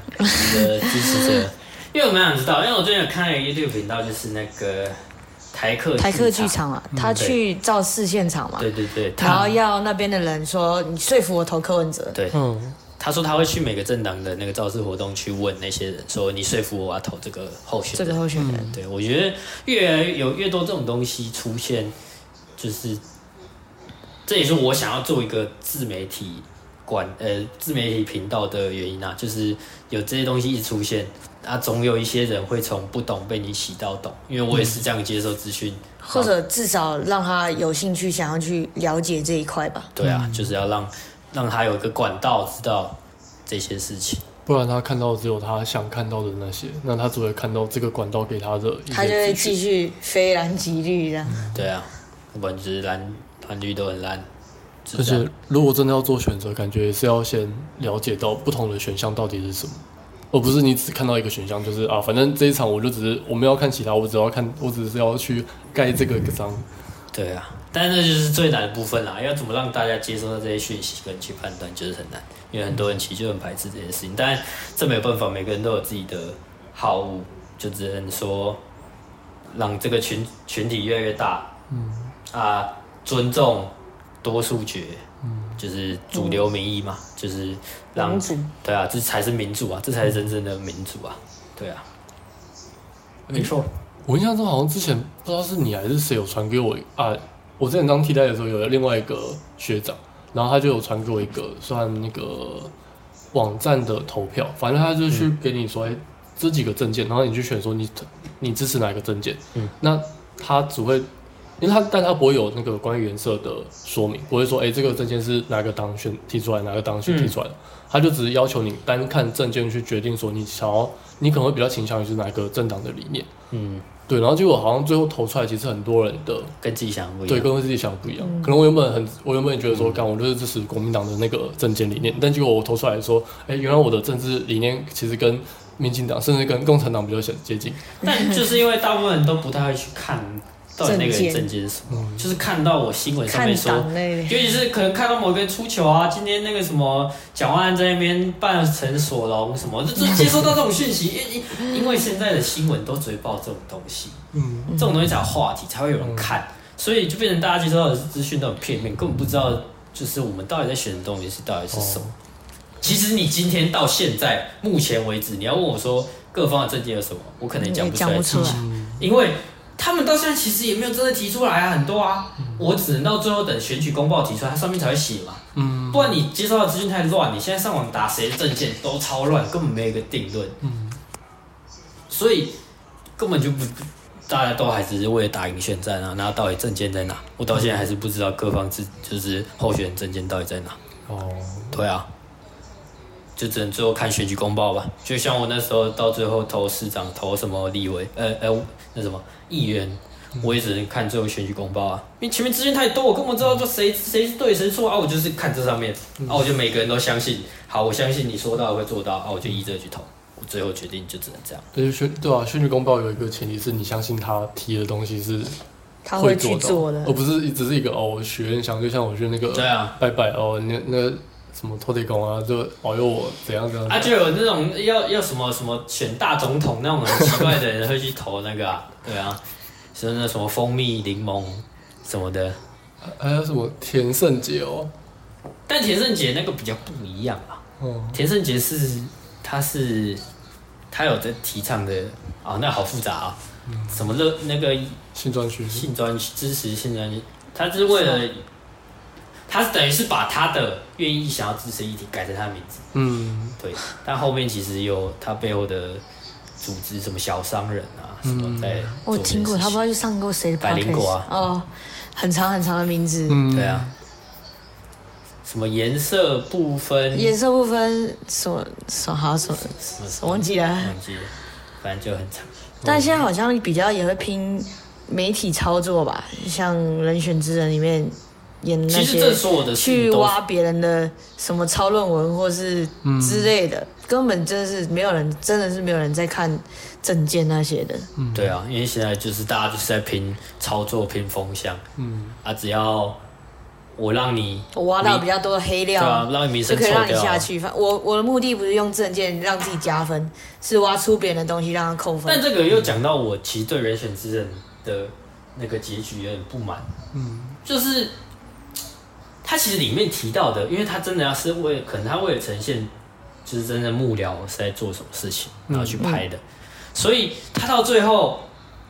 的支持者。因为我蛮想知道，因为我最近有看了一个 YouTube 频道，就是那个台客台客剧场啊，他去造势现场嘛，对。对对，然后要那边的人说，你说服我投柯文哲，对，嗯，他说他会去每个政党的那个造势活动去问那些人，说你说服我要投这个候选人，这个候选人，嗯、对，我觉得越来有越多这种东西出现，就是这也是我想要做一个自媒体管呃自媒体频道的原因啊，就是有这些东西一出现。啊，总有一些人会从不懂被你洗到懂，因为我也是这样接受资讯，或者至少让他有兴趣想要去了解这一块吧。对啊，就是要让让他有一个管道知道这些事情，不然他看到只有他想看到的那些，那他只会看到这个管道给他的，他就会继续非蓝即绿这样。对啊，不管是蓝蓝绿都很烂。而且如果真的要做选择，感觉也是要先了解到不同的选项到底是什么。而不是你只看到一个选项，就是啊，反正这一场我就只是我没有看其他，我只要看，我只是要去盖这个章。对啊，但是这就是最难的部分啦，要怎么让大家接收到这些讯息跟去判断，就是很难，因为很多人其实就很排斥这件事情。但这没有办法，每个人都有自己的好恶，就只能说让这个群群体越来越大，嗯啊，尊重多数决。就是主流民意嘛，嗯、就是让主对啊，这才是民主啊，这才是真正的民主啊，对啊，没错。我印象中好像之前不知道是你还是谁有传给我啊，我之前当替代的时候有另外一个学长，然后他就有传给我一个算那个网站的投票，反正他就去给你说，哎、嗯，这几个证件，然后你去选说你你支持哪一个证件，嗯，那他只会。因为他，但他不会有那个关于颜色的说明，不会说，哎、欸，这个证件是哪个党选提出来，哪个党选提出来的，嗯、他就只是要求你单看证件去决定说，你想要，你可能会比较倾向于是哪个政党的理念，嗯，对，然后结果好像最后投出来，其实很多人的跟自己想不一样，对，跟自己想不一样，嗯、可能我原本很，我原本也觉得说，干、嗯，我就是支持国民党的那个政见理念，但结果我投出来说，哎、欸，原来我的政治理念其实跟民进党甚至跟共产党比较接近，但就是因为大部分人都不太会去看。到底那个证件。是什么？嗯、就是看到我新闻上面说，尤其是可能看到某个人出球啊，今天那个什么蒋万安在那边扮成索隆什么，就就接收到这种讯息，因因为现在的新闻都只会报这种东西，嗯，这种东西才有话题，才会有人看，嗯、所以就变成大家接收到的资讯都很片面，根本不知道就是我们到底在选的东西是到底是什么。其实你今天到现在目前为止，你要问我说各方的证件有什么，我可能讲不出来，不出来，因为他们到现在其实也没有真的提出来啊，很多啊，我只能到最后等选举公报提出来，它上面才会写嘛。嗯，不然你接收到资讯太乱，你现在上网打谁的证件都超乱，根本没有一个定论。嗯，所以根本就不。大家都还只是为了打赢选战啊，那到底证件在哪？我到现在还是不知道各方自就是候选人政见到底在哪。哦，对啊，就只能最后看选举公报吧。就像我那时候到最后投市长、投什么立委、呃呃那什么议员，我也只能看最后选举公报啊。因为前面资讯太多，我根本不知道就谁谁是对谁错啊。我就是看这上面啊，我就每个人都相信。好，我相信你说到会做到啊，我就依这去投。我最后决定就只能这样。对选对啊，选举公报有一个前提是你相信他提的东西是他会去做的，而不是只是一个哦许愿想，就像我觉得那个对啊拜拜哦那那什么土地公啊，就保佑我怎样怎样。啊，就有那种要要什么什么选大总统那种很奇怪的人会去投那个啊，对啊，是那什么蜂蜜柠檬什么的，还有什么田胜杰哦，但田胜杰那个比较不一样啊，哦，田胜杰是。他是，他有在提倡的啊、哦，那好复杂啊、哦，嗯、什么乐那个性专区，性专支持性专区，他是为了，是他等于是把他的愿意想要支持议题改成他的名字，嗯，对，但后面其实有他背后的组织，什么小商人啊，什么在，我听过，他不知道去上过谁的百灵果啊，哦，很长很长的名字，嗯，对啊。什么颜色不分？颜色不分，什么什么好什么？我忘记了。忘记了，反正就很长。但现在好像比较也会拼媒体操作吧，像《人选之人》里面演那些，去挖别人的什么抄论文或是之类的，根本真的是没有人，真的是没有人在看证件那些的。嗯，对啊，因为现在就是大家就是在拼操作、拼风向。嗯，啊，只要。我让你我挖到比较多的黑料，对啊，让你名声就可以让你下去。反我我的目的不是用证件让自己加分，是挖出别人的东西让他扣分。但这个又讲到我其实对人选之人的那个结局有点不满。嗯，就是他其实里面提到的，因为他真的要是为可能他为了呈现，就是真的幕僚是在做什么事情，然后去拍的，嗯嗯、所以他到最后。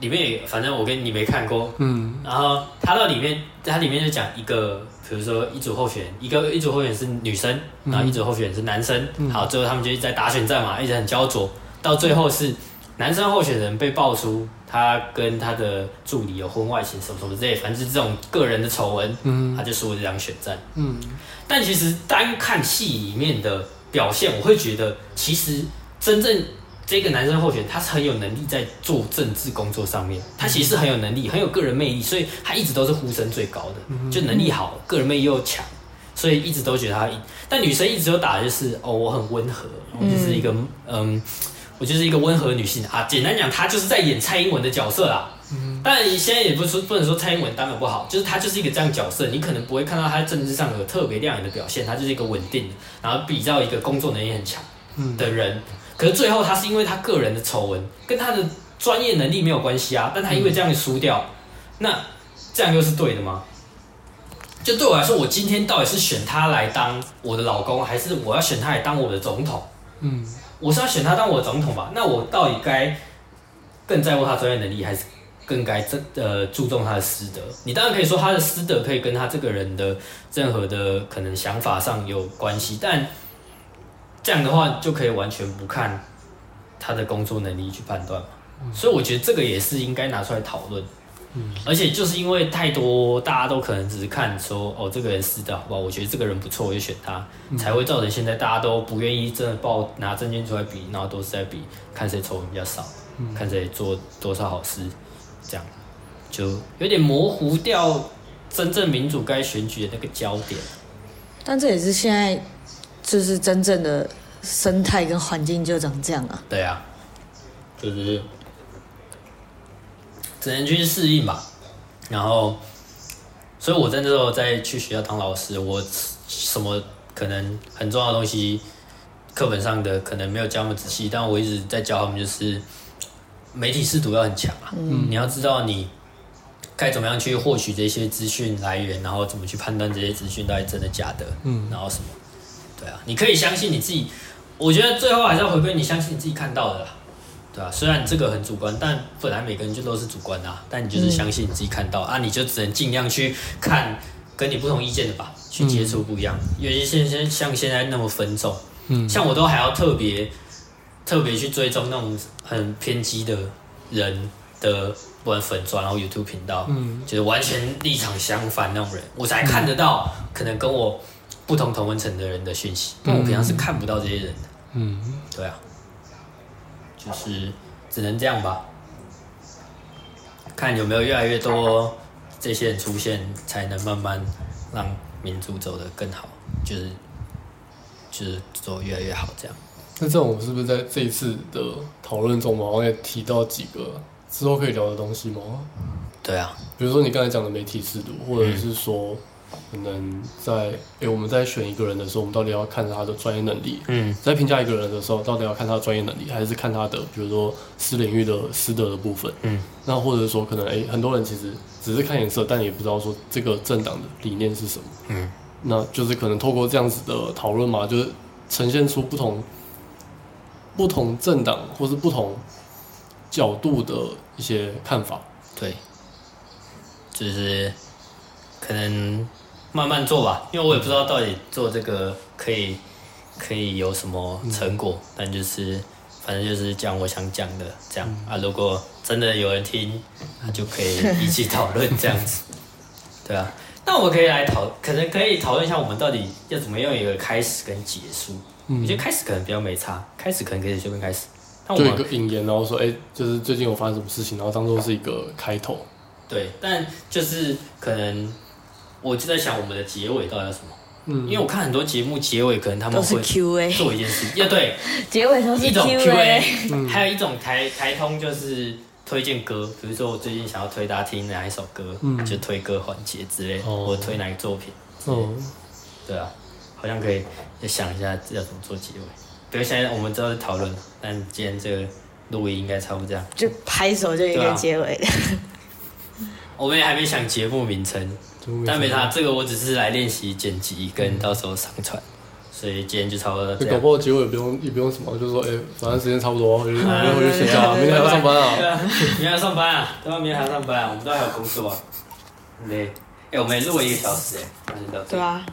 里面也反正我跟你没看过，嗯，然后他到里面，他里面就讲一个，比如说一组候选人，一个一组候选人是女生，然后一组候选人是男生，嗯、好，最后他们就一直在打选战嘛，一直很焦灼，到最后是男生候选人被爆出他跟他的助理有婚外情什么什么之类，反正是这种个人的丑闻，嗯，他就输了这场选战，嗯，但其实单看戏里面的表现，我会觉得其实真正。这个男生候选，他是很有能力在做政治工作上面，他其实是很有能力，很有个人魅力，所以他一直都是呼声最高的，就能力好，个人魅力又强，所以一直都觉得他赢。但女生一直都打的就是哦，我很温和，我就是一个嗯，我就是一个温和女性啊。简单讲，她就是在演蔡英文的角色啦。嗯但你现在也不是说不能说蔡英文当的不好，就是她就是一个这样角色，你可能不会看到她在政治上有特别亮眼的表现，她就是一个稳定，然后比较一个工作能力很强的人。可是最后，她是因为她个人的丑闻，跟她的专业能力没有关系啊。但她因为这样输掉，那这样又是对的吗？就对我来说，我今天到底是选他来当我的老公，还是我要选他来当我的总统？嗯，我是要选他当我的总统吧？那我到底该更在乎他专业能力，还是更该这呃注重他的师德？你当然可以说他的师德可以跟他这个人的任何的可能想法上有关系，但。这样的话就可以完全不看他的工作能力去判断嘛，所以我觉得这个也是应该拿出来讨论。嗯，而且就是因为太多大家都可能只是看说哦这个人是的好不好？我觉得这个人不错，我就选他，才会造成现在大家都不愿意真的报拿证件出来比，然后都是在比看谁丑闻比较少，看谁做多少好事，这样就有点模糊掉真正民主该选举的那个焦点。但这也是现在。就是真正的生态跟环境就长这样啊。对啊，就是只能去适应吧。然后，所以我在那时候在去学校当老师，我什么可能很重要的东西，课本上的可能没有教那么仔细，但我一直在教他们，就是媒体视读要很强啊。嗯，你要知道你该怎么样去获取这些资讯来源，然后怎么去判断这些资讯到底真的假的。嗯，然后什么。对啊，你可以相信你自己。我觉得最后还是要回归你相信你自己看到的啦，对啊，虽然这个很主观，但本来每个人就都是主观的啊。但你就是相信你自己看到、嗯、啊，你就只能尽量去看跟你不同意见的吧，去接触不一样。尤其现现像现在那么分众，嗯，像我都还要特别特别去追踪那种很偏激的人的不管粉钻然后 YouTube 频道，嗯，就是完全立场相反那种人，我才看得到可能跟我不同同温层的人的讯息，但我平常是看不到这些人的。嗯，对啊，就是只能这样吧，看有没有越来越多这些人出现，才能慢慢让民主走得更好，就是就是走越来越好这样。那这种是不是在这一次的讨论中，我也提到几个之后可以聊的东西吗？对啊，比如说你刚才讲的媒体制度，或者是说。可能在诶、欸，我们在选一个人的时候，我们到底要看他的专业能力？嗯，在评价一个人的时候，到底要看他的专业能力，还是看他的，比如说私领域的师德的部分？嗯，那或者说，可能诶、欸，很多人其实只是看颜色，但也不知道说这个政党的理念是什么。嗯，那就是可能透过这样子的讨论嘛，就是呈现出不同不同政党或是不同角度的一些看法。对，就是可能。慢慢做吧，因为我也不知道到底做这个可以可以有什么成果，嗯、但就是反正就是讲我想讲的这样、嗯、啊。如果真的有人听，那就可以一起讨论这样子。对啊，那我们可以来讨，可能可以讨论一下我们到底要怎么样一个开始跟结束。嗯、我觉得开始可能比较没差，开始可能可以随便开始。那我们就一个引言，然后说，哎、欸，就是最近我发生什么事情，然后当做是一个开头。对，但就是可能。我就在想我们的结尾到底要什么？嗯，因为我看很多节目结尾可能他们会做一件事，也对，结尾都是 Q&A，还有一种台台通就是推荐歌，比如说我最近想要推大家听哪一首歌，就推歌环节之类，或推哪个作品，哦，对啊，好像可以再想一下要怎么做结尾。比如现在我们知道在讨论，但今天这个录音应该差不多这样，就拍手就应该结尾。我们也还没想节目名称。但没啥，这个我只是来练习剪辑跟到时候上传，所以今天就差不多这样。搞不好结尾也不用也不用什么，就是说，哎，反正时间差不多，明天回去睡觉，明天还要上班啊。明天还要上班啊，对吧？明天还要上班啊，我们都还有工作。对，哎，我们录了一个小时，哎，那就到这。对啊。